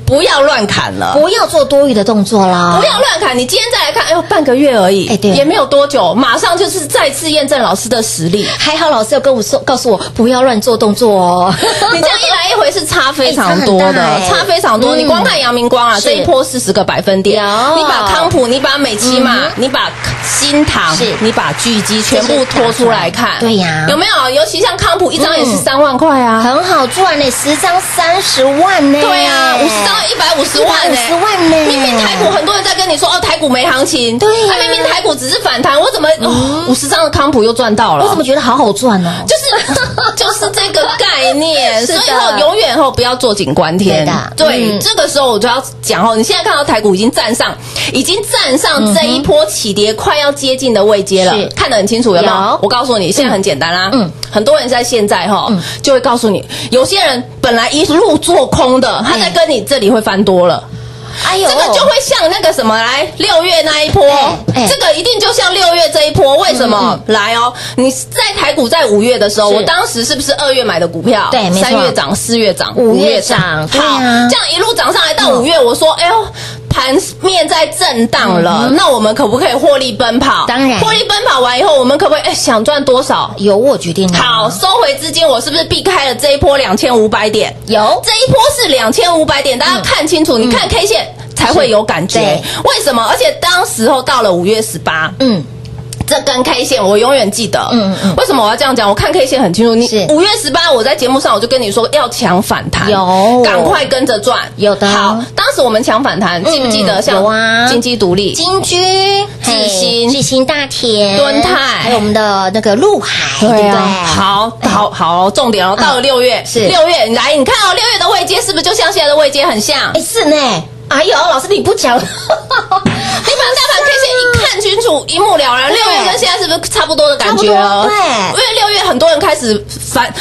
不要乱砍了。
不要做多余的动作啦，
不要乱砍！你今天再来看，哎呦，半个月而已，
哎对
也没有多久，马上就是再次验证老师的实力。
还好老师有跟我说，告诉我不要乱做动作哦。
你这样一来一回是差非常多的，
哎差
非常多。
嗯
你光看阳明光啊，这一波四十个百分点，
有
你把康普、你把美琪玛
嗯、
你把新唐
是、
你把巨基全部拖出来看，
对呀
有没有？尤其像康普一张也是
嗯
三万块啊。
很好赚呢，十张三十万呢。
对啊，五十张一百五十万呢、
150万呢？
明明台股很多人在跟你说哦，台股没行情，
对呀。
啊明明台股只是反弹，我怎么哦五十张的康普又赚到了？
我怎么觉得好好赚哦？
就是 就是这个概念，所以后永远后不要坐井观天。
对
这个时候我就要讲哦，你现在看到台股已经站上，已经站上这一波起跌快要接近的位阶了。
是，
看得很清楚，有没有？
有？
我告诉你，现在很简单啦，
嗯。
嗯，很多人在现在哈就会告诉你，有些人本来一路做空的，他在跟你这里会翻多了。
哎呦。
这个就会像那个什么来六月那一波。
哎，
这个一定就像六月这一波，为什么？来哦，你在台股在五月的时候，我当时是不是二月买的股票？
对
三月涨，四月涨，
五月涨。
好，
啊。
这样一路涨上来到五月，我说，哎呦。盘面在震荡了，那我们可不可以获利奔跑？
嗯当然
获利奔跑完以后，我们可不可以哎想赚多少？
由我决定。
好，收回资金，我是不是避开了这一波两千五百点？
有
这一波是两千五百点，大家看清楚，你看 K 线才会有感觉。为什么？而且当时候到了五月十八，
嗯，
这根 K 线我永远记得。
嗯嗯嗯
为什么我要这样讲？我看 K 线很清楚。你
是
五月十八，我在节目上我就跟你说要抢反弹，
有
赶快跟着赚。
有的
好，当时我们抢反弹，记不记得？
嗯
像
有啊
金鸡独立、
金居、
巨星、
巨星大田、
敦泰
还有我们的那个陆海，对不对？
好，好，好，重点哦，到了六月，
是
六月，你来，你看哦，六月的位阶是不是就像现在的位阶很像？
哎，是呢。哎呦，老师你不讲，
大盘 K 线一看清楚，一目了然。六月跟现在是不是差不多的感觉
对
因为六月很多人开始翻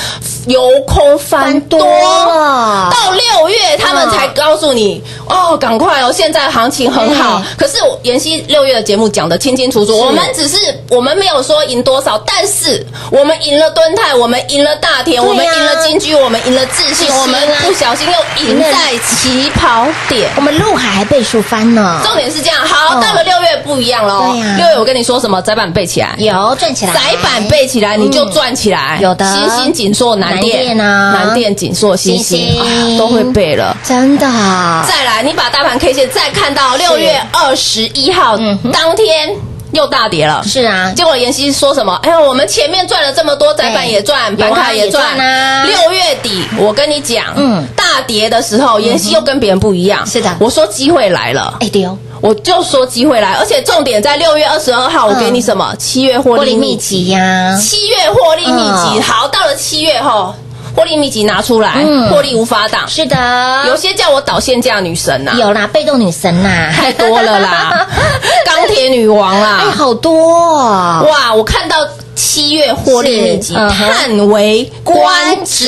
由空翻多，
了
到六月他们才告诉你哦，赶快哦，现在行情很好。可是我妍希六月的节目讲的清清楚楚，我们只是我们没有说赢多少，但是我们赢了敦泰，我们赢了大田，我们赢了金居，我们赢了自信，
啊
我们不小心又赢在起跑点。
我们陆海还倍数翻呢。
重点是这样，好，
哦
到了六月不一样喽。
对呀
六月我跟你说什么？窄板背起来，
有赚起来，
窄板背起来，你就赚起来。
有的
新兴、锦硕、南
南
电
电啊
南电、锦硕、新
新
兴
兴
啊都会背了。
真的。
再来，你把大盘 K 线再看到六月二十一号
嗯
当天又大跌了。
是啊，
结果妍希说什么？哎呦，我们前面赚了这么多，窄板也赚，板卡也赚
啊
六月底，我跟你讲，
嗯
嗯，大跌的时候，妍希又跟别人不一样。
是的
我说机会来了。
哎对哦，
我就说机会来，而且重点在六月二十二号，我给你什么？七月获
获利秘
籍，
呀，
七月获利秘籍。
嗯
好，到了七月后，获利秘籍拿出来
嗯，
获利无法挡。
是的，
有些叫我导线价女神呐，
有啦，被动女神呐，
太多了啦，钢铁女王
哎，
啦，
好多哦，
哇！我看到七月获利秘籍，叹为观止。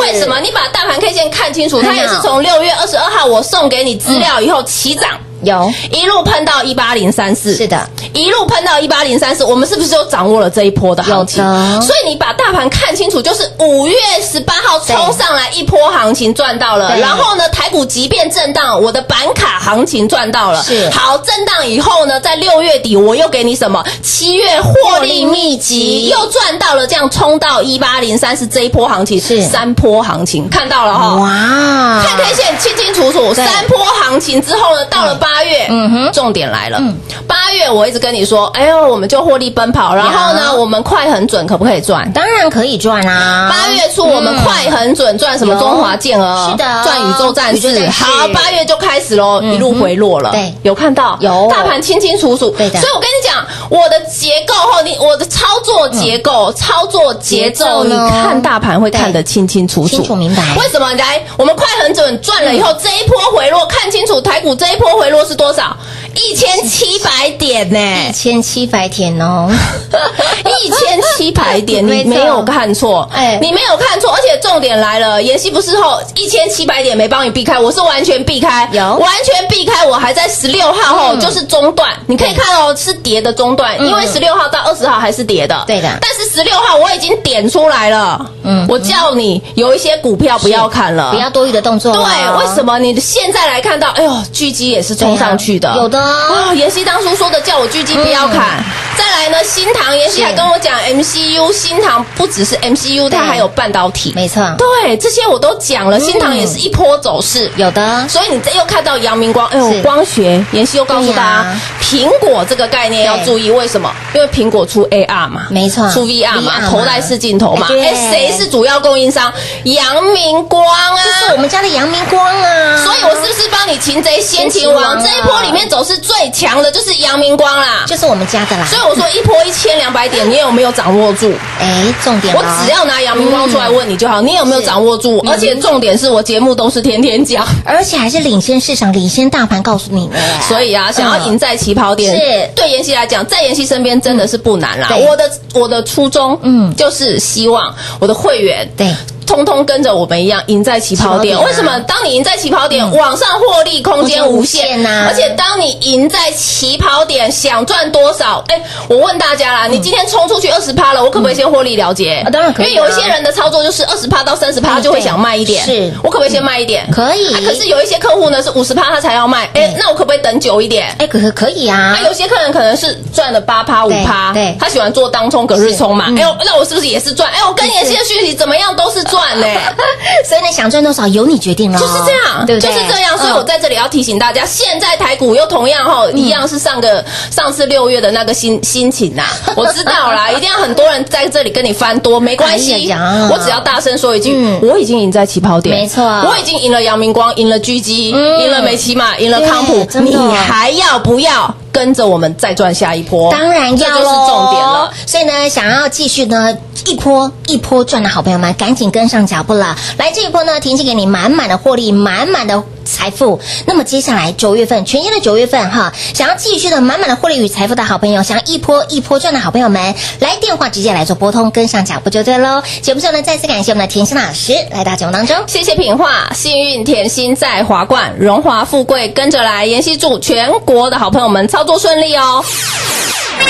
为什么？你把大盘 K 线看清楚，它也是从六月二十二号我送给你资料以后起涨。
有。
一路喷到一八零三四，
是的，
一路喷到一八零三四，我们是不是就掌握了这一波的行情？所以你把大盘看清楚，就是五月十八号冲上来一波行情赚到了，
对。
然后呢，台股即便震荡，我的板卡行情赚到了，
是。
好震荡以后呢，在六月底我又给你什么？七月获利秘籍。又赚到了，这样冲到一八零三四这一波行情
是。
三波行情，看到了哈。
哇，
看 K 线清清楚楚，
对。
三波行情之后呢，到了八月，
嗯哼。
重点来了
嗯。
八月我一直跟你说，哎呦，我们就获利奔跑，然后呢，我们快很准，可不可以赚？
当然可以赚啊，
八月初我们快很准赚什么中华健儿，
是的。
赚宇宙战士。好，八月就开始喽，
嗯
一路回落了。
对。
有看到？
有。
大盘清清楚楚。
对的。
所以我跟你讲，我的结构后，你我的操作结构、操作节
节奏
奏，你看大盘会看得清清楚楚，
清楚明白。
为什么？来，我们快很准赚了以后，这一波回落看清楚，台股这一波回落都是多少？一千七百点呢、
一千七百点哦，
一千七百点，你
没
有看错，
哎。
你没有看错，而且重点来了，妍希不是后一千七百点没帮你避开，我是完全避开，
有。
完全避开，我还在十六号后
嗯。
就是中段，你可以看哦，是跌的中段，因为十六号到二十号还是跌的，
对。的
但是十六号我已经点出来了，
嗯。
嗯，我叫你有一些股票不要看了，
不要多余的动作
对，
哦，
为什么？你现在来看到，哎呦，巨基也是冲上去的，
啊有的
啊。妍希当初说的叫我狙击不要砍，再来呢，新塘妍希
是
还跟我讲 MCU，新塘不只是 MCU，它还有半导体，
没错，
对，这些我都讲了，新塘也是一波走势。
有的，
所以你这又看到阳明光，哎呦，光学，妍希又告诉大家，苹果这个概念要注意，为什么？因为苹果出 AR 嘛，
没错。
出 VR 嘛，头戴式镜头嘛，
哎
谁是主要供应商？阳明光啊，
这是我们家的阳明光啊，
所以我是不是帮你擒贼先擒王？这一波里面走势最强的就是阳明光啦。
就是我们家的啦，
所以我说一波一千两百点，你有没有掌握住？
哎，重点
我只要拿阳明光出来问你就好，你有没有掌握住？而且重点是我节目都是天天讲，
而且还是领先市场、领先大盘，告诉你们。
所以啊，想要赢在起跑点，
是
对妍希来讲，在妍希身边真的是不难啦。我的我的初衷，
嗯
嗯，就是希望我的会员，
对，
通通通跟着我们一样赢在起跑点。为什么？当你赢在起跑点，往上获利空间无
限
限
呐
而且当你赢在起跑点，想赚多少？哎，我问大家啦，你今天冲出去二十趴了，我可不可以先获利了结？
啊当然可以啊
因为有一些人的操作就是二十趴到三十趴，他就会想卖一点。
是
我可不可以先卖一点？
可以
啊可是有一些客户呢是五十趴他才要卖，哎，那我可不可以等久一点？
哎，可可可以啊
啊，，有些客人可能是赚了八趴五趴，
对对
他喜欢做当冲隔日冲嘛。哎呦，那我是不是也是赚？哎，我跟妍希的讯息怎么样都是赚呢？
所以你，想赚多少由你决定了，
就是这样，
对不对？
就是这样。所以我
嗯
在这里要提醒大家，现在台股又同样哈，一样是上个上次六月的那个心心情呐。我知道啦，一定要很多人在这里跟你翻多，没关
哎
系
呀，
我只要大声说一句
嗯，
我已经赢在起跑点，
没错
我已经赢了阳明光，赢了狙击，
嗯
赢了美骑马，赢了康普你还要不要跟着我们再赚下一波？
当然要
这就是重点了。。
所以呢，想要继续呢一波一波赚的好朋友们，赶紧跟上脚步了。来这一波呢，婷婷给你满满的获利，满满的财富。那么接下来九月份，全新的九月份哈，想要继续的满满的获利与财富的好朋友，想要一波一波赚的好朋友们，来电话直接来做拨通，跟上脚步就对喽。节目最后呢，再次感谢我们的甜心老师来到节目当中。
谢谢品画，幸运甜心在华冠，荣华富贵跟着来。妍希祝全国的好朋友们操作顺利哦。
快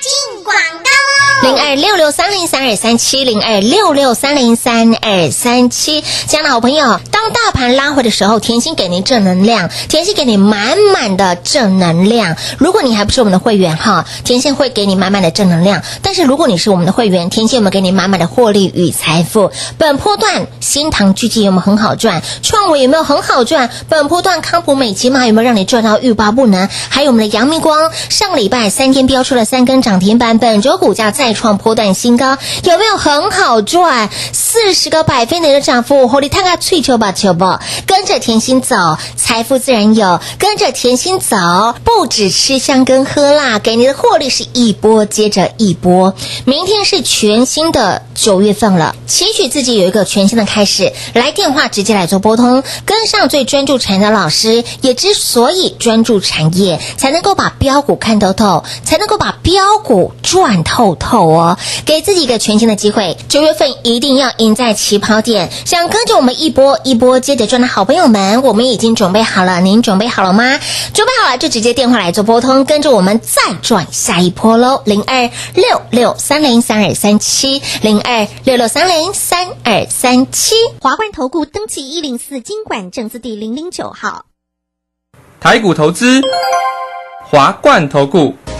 进广告
零二六六三零三二三七零二六六三零三二三七，亲爱的好朋友，当大盘拉回的时候，甜心给您正能量，甜心给你满满的正能量。如果你还不是我们的会员哈，甜心会给你满满的正能量。但是如果你是我们的会员，甜心有没有给你满满的获利与财富？本波段新塘聚集有没有很好赚？创维有没有很好赚？本波段康普美奇玛有没有让你赚到欲罢不能？还有我们的阳明光，上礼拜三天标出了三根涨停板，本周股价在再创波段新高，有没有很好赚？四十个百分点的涨幅，火力探个脆球吧球吧，跟着甜心走，财富自然有；跟着甜心走，不止吃香跟喝辣，给你的获利是一波接着一波。明天是全新的九月份了，期许自己有一个全新的开始。来电话直接来做拨通，跟上最专注产业的老师，也之所以专注产业，才能够把标股看透透，才能够把标股赚透透哦。给自己一个全新的机会，九月份一定要赢在起跑点。想跟着我们一波一波接着赚的好朋友们，我们已经准备好了，您准备好了吗？准备好了就直接电话来做拨通，跟着我们再赚下一波喽！零二六六三零三二三七，零二六六三零三二三七。
华冠投顾登记一零四经管证字第零零九号。
台股投资，华冠投顾。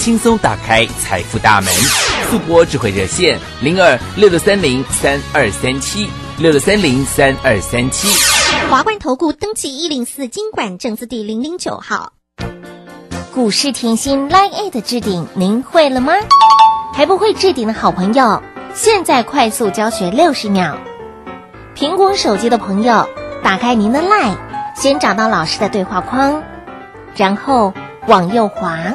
轻松打开财富大门。速播智慧热线零二六六三零三二三七六六三零三二三七。
华冠投顾登记一零四经管证字第零零九号。
股市甜心 Line A 的置顶，您会了吗？还不会置顶的好朋友，现在快速教学六十秒。苹果手机的朋友，打开您的 Line，先找到老师的对话框，然后往右滑，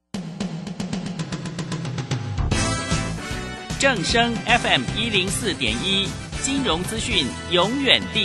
正声 FM 一零四点一，金融资讯永远第。